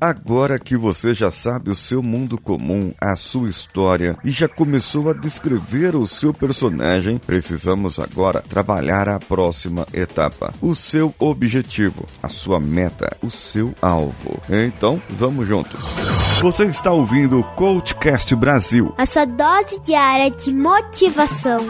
Agora que você já sabe o seu mundo comum, a sua história e já começou a descrever o seu personagem, precisamos agora trabalhar a próxima etapa: o seu objetivo, a sua meta, o seu alvo. Então, vamos juntos. Você está ouvindo o Coachcast Brasil a sua dose diária de motivação.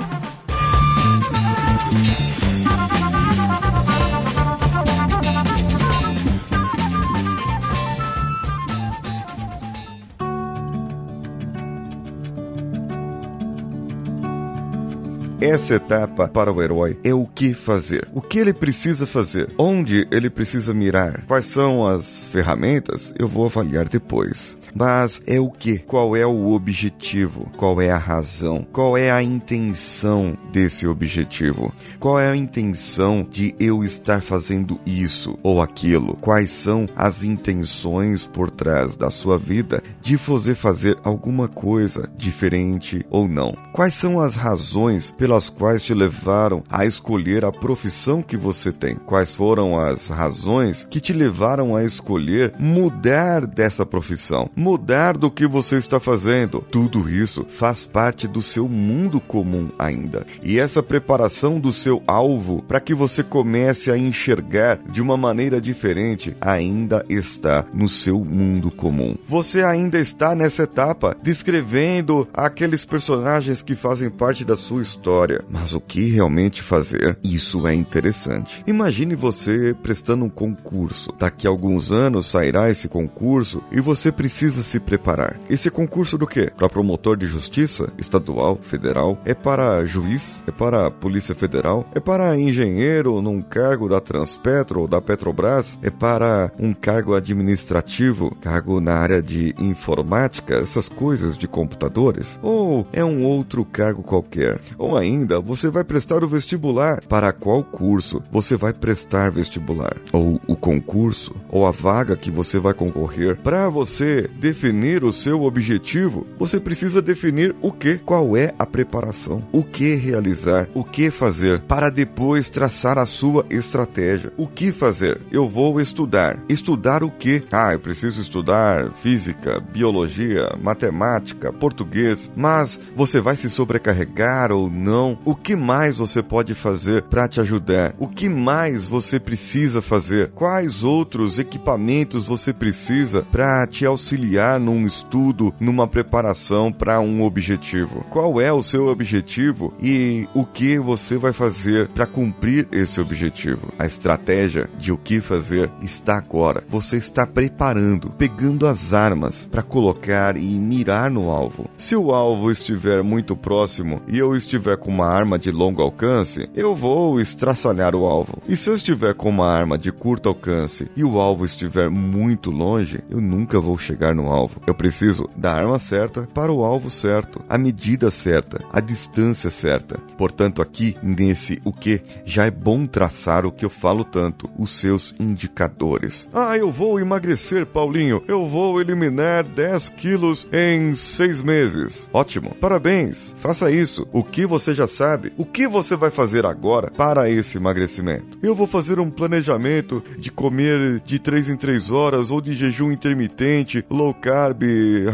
Essa etapa para o herói é o que fazer. O que ele precisa fazer? Onde ele precisa mirar? Quais são as ferramentas? Eu vou avaliar depois. Mas é o que? Qual é o objetivo? Qual é a razão? Qual é a intenção desse objetivo? Qual é a intenção de eu estar fazendo isso ou aquilo? Quais são as intenções por trás da sua vida de você fazer alguma coisa diferente ou não? Quais são as razões pelas quais te levaram a escolher a profissão que você tem? Quais foram as razões que te levaram a escolher mudar dessa profissão? Mudar do que você está fazendo? Tudo isso faz parte do seu mundo comum ainda. E essa preparação do seu alvo para que você comece a enxergar de uma maneira diferente ainda está no seu mundo comum. Você ainda está nessa etapa descrevendo aqueles personagens que fazem parte da sua história mas o que realmente fazer? Isso é interessante. Imagine você prestando um concurso. Daqui a alguns anos sairá esse concurso e você precisa se preparar. Esse concurso do quê? Para promotor de justiça estadual, federal? É para juiz? É para Polícia Federal? É para engenheiro num cargo da Transpetro ou da Petrobras? É para um cargo administrativo, cargo na área de informática, essas coisas de computadores? Ou é um outro cargo qualquer? Ou ainda, você vai prestar o vestibular. Para qual curso você vai prestar vestibular? Ou o concurso? Ou a vaga que você vai concorrer? Para você definir o seu objetivo, você precisa definir o que, qual é a preparação, o que realizar, o que fazer, para depois traçar a sua estratégia. O que fazer? Eu vou estudar. Estudar o que? Ah, eu preciso estudar física, biologia, matemática, português, mas você vai se sobrecarregar ou não? o que mais você pode fazer para te ajudar? O que mais você precisa fazer? Quais outros equipamentos você precisa para te auxiliar num estudo, numa preparação para um objetivo? Qual é o seu objetivo e o que você vai fazer para cumprir esse objetivo? A estratégia de o que fazer está agora. Você está preparando, pegando as armas para colocar e mirar no alvo. Se o alvo estiver muito próximo e eu estiver com uma arma de longo alcance, eu vou estraçalhar o alvo. E se eu estiver com uma arma de curto alcance e o alvo estiver muito longe, eu nunca vou chegar no alvo. Eu preciso da arma certa para o alvo certo, a medida certa, a distância certa. Portanto, aqui nesse o que já é bom traçar o que eu falo tanto, os seus indicadores. Ah, eu vou emagrecer, Paulinho. Eu vou eliminar 10 quilos em seis meses. Ótimo, parabéns. Faça isso. O que você já já sabe o que você vai fazer agora para esse emagrecimento. Eu vou fazer um planejamento de comer de 3 em 3 horas ou de jejum intermitente, low carb,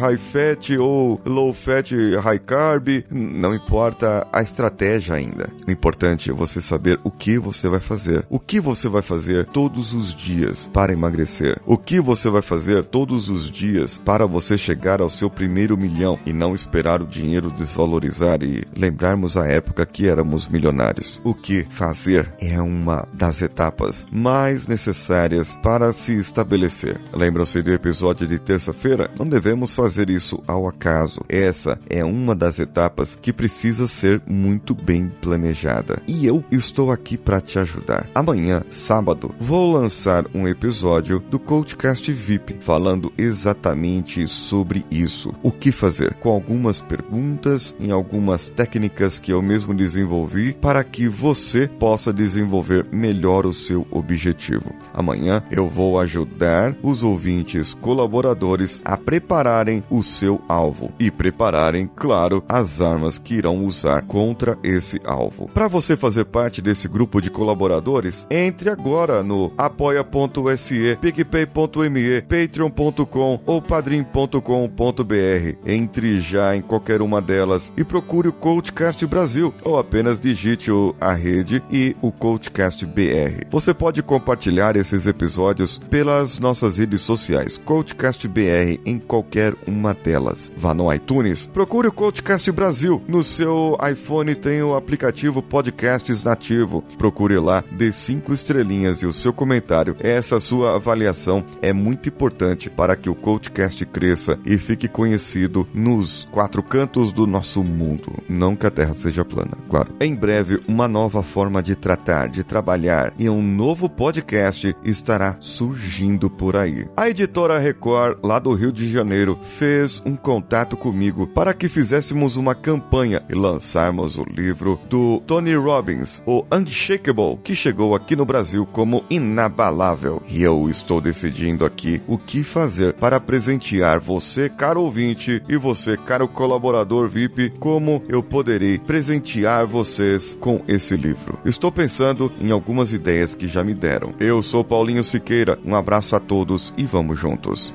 high fat ou low fat, high carb. Não importa a estratégia ainda. O importante é você saber o que você vai fazer. O que você vai fazer todos os dias para emagrecer. O que você vai fazer todos os dias para você chegar ao seu primeiro milhão e não esperar o dinheiro desvalorizar e lembrarmos a época época que éramos milionários. O que fazer é uma das etapas mais necessárias para se estabelecer. Lembram-se do episódio de terça-feira? Não devemos fazer isso ao acaso. Essa é uma das etapas que precisa ser muito bem planejada. E eu estou aqui para te ajudar. Amanhã, sábado, vou lançar um episódio do Coachcast VIP falando exatamente sobre isso. O que fazer? Com algumas perguntas, em algumas técnicas que eu mesmo desenvolvi para que você possa desenvolver melhor o seu objetivo. Amanhã eu vou ajudar os ouvintes colaboradores a prepararem o seu alvo e prepararem, claro, as armas que irão usar contra esse alvo. Para você fazer parte desse grupo de colaboradores, entre agora no apoia.se, picpay.me, patreon.com ou padrim.com.br. Entre já em qualquer uma delas e procure o Coachcast Brasil ou apenas digite a rede e o Coachcast BR. Você pode compartilhar esses episódios pelas nossas redes sociais, Coachcast BR em qualquer uma delas. Vá no iTunes, procure o Coachcast Brasil. No seu iPhone tem o aplicativo Podcasts nativo. Procure lá, dê cinco estrelinhas e o seu comentário. Essa sua avaliação é muito importante para que o Coachcast cresça e fique conhecido nos quatro cantos do nosso mundo. Não que a Terra seja plana, claro. Em breve, uma nova forma de tratar, de trabalhar e um novo podcast estará surgindo por aí. A editora Record, lá do Rio de Janeiro, fez um contato comigo para que fizéssemos uma campanha e lançarmos o livro do Tony Robbins, o Unshakable, que chegou aqui no Brasil como inabalável. E eu estou decidindo aqui o que fazer para presentear você, caro ouvinte, e você, caro colaborador VIP, como eu poderei presentear vocês com esse livro. Estou pensando em algumas ideias que já me deram. Eu sou Paulinho Siqueira, um abraço a todos e vamos juntos.